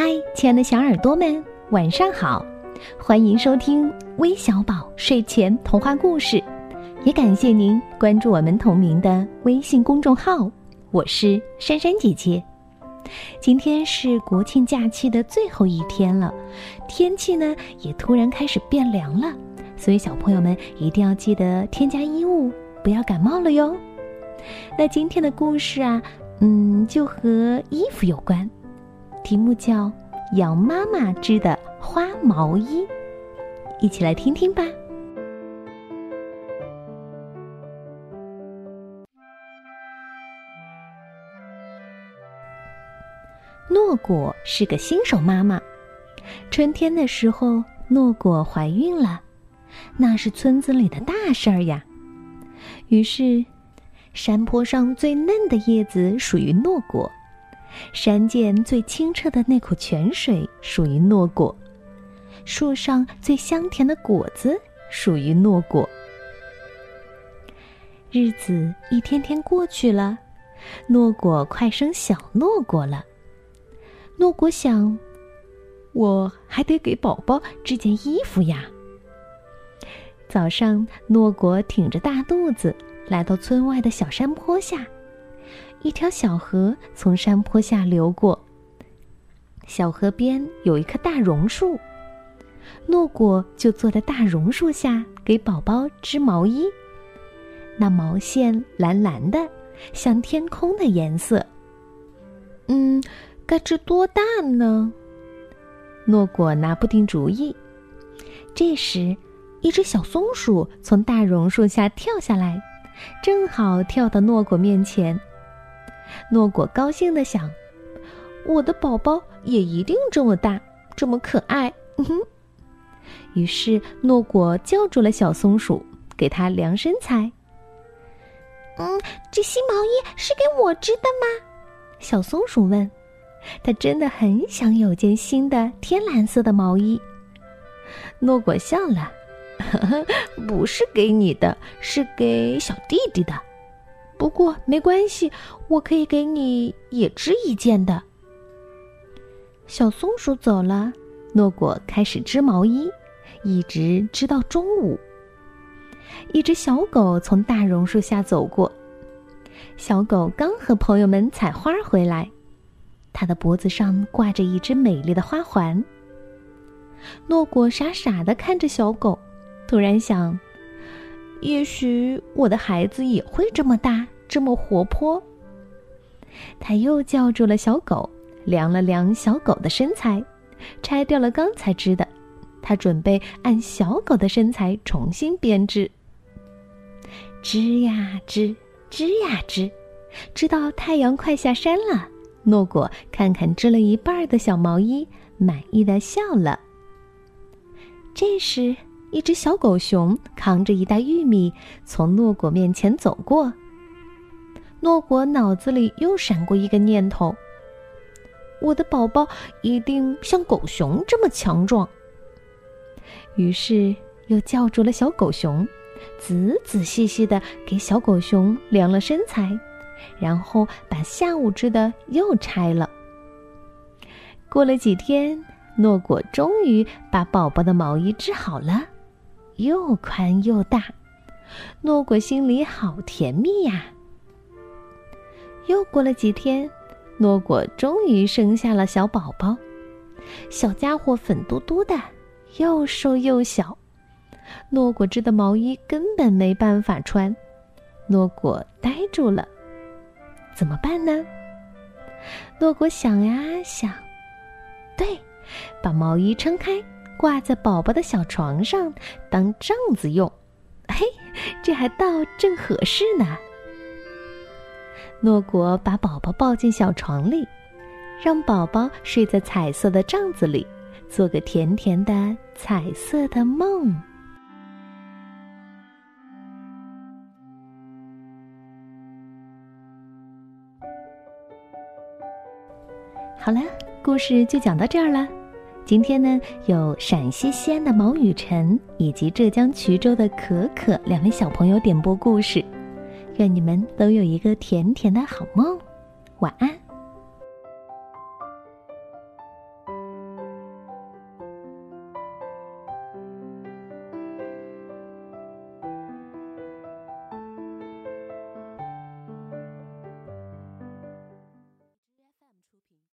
嗨，亲爱的小耳朵们，晚上好！欢迎收听微小宝睡前童话故事，也感谢您关注我们同名的微信公众号。我是珊珊姐姐。今天是国庆假期的最后一天了，天气呢也突然开始变凉了，所以小朋友们一定要记得添加衣物，不要感冒了哟。那今天的故事啊，嗯，就和衣服有关。题目叫《羊妈妈织的花毛衣》，一起来听听吧。诺果是个新手妈妈，春天的时候，诺果怀孕了，那是村子里的大事儿呀。于是，山坡上最嫩的叶子属于诺果。山涧最清澈的那口泉水属于诺果，树上最香甜的果子属于诺果。日子一天天过去了，诺果快生小诺果了。诺果想，我还得给宝宝织件衣服呀。早上，诺果挺着大肚子来到村外的小山坡下。一条小河从山坡下流过。小河边有一棵大榕树，诺果就坐在大榕树下给宝宝织毛衣。那毛线蓝蓝的，像天空的颜色。嗯，该织多大呢？诺果拿不定主意。这时，一只小松鼠从大榕树下跳下来，正好跳到诺果面前。诺果高兴地想：“我的宝宝也一定这么大，这么可爱。”哼。于是诺果叫住了小松鼠，给它量身材。嗯，这新毛衣是给我织的吗？小松鼠问。它真的很想有件新的天蓝色的毛衣。诺果笑了：“呵呵，不是给你的，是给小弟弟的。”不过没关系，我可以给你也织一件的。小松鼠走了，诺果开始织毛衣，一直织到中午。一只小狗从大榕树下走过，小狗刚和朋友们采花回来，它的脖子上挂着一只美丽的花环。诺果傻傻的看着小狗，突然想。也许我的孩子也会这么大，这么活泼。他又叫住了小狗，量了量小狗的身材，拆掉了刚才织的。他准备按小狗的身材重新编织。织呀织，织呀织，织到太阳快下山了。诺果看看织了一半的小毛衣，满意的笑了。这时。一只小狗熊扛着一袋玉米从诺果面前走过。诺果脑子里又闪过一个念头：我的宝宝一定像狗熊这么强壮。于是又叫住了小狗熊，仔仔细细的给小狗熊量了身材，然后把下午织的又拆了。过了几天，诺果终于把宝宝的毛衣织好了。又宽又大，诺果心里好甜蜜呀。又过了几天，诺果终于生下了小宝宝。小家伙粉嘟嘟的，又瘦又小，诺果织的毛衣根本没办法穿。诺果呆住了，怎么办呢？诺果想呀想，对，把毛衣撑开。挂在宝宝的小床上当帐子用，嘿，这还倒正合适呢。诺果把宝宝抱进小床里，让宝宝睡在彩色的帐子里，做个甜甜的彩色的梦。好了，故事就讲到这儿了。今天呢，有陕西西安的毛雨晨以及浙江衢州的可可两位小朋友点播故事，愿你们都有一个甜甜的好梦，晚安。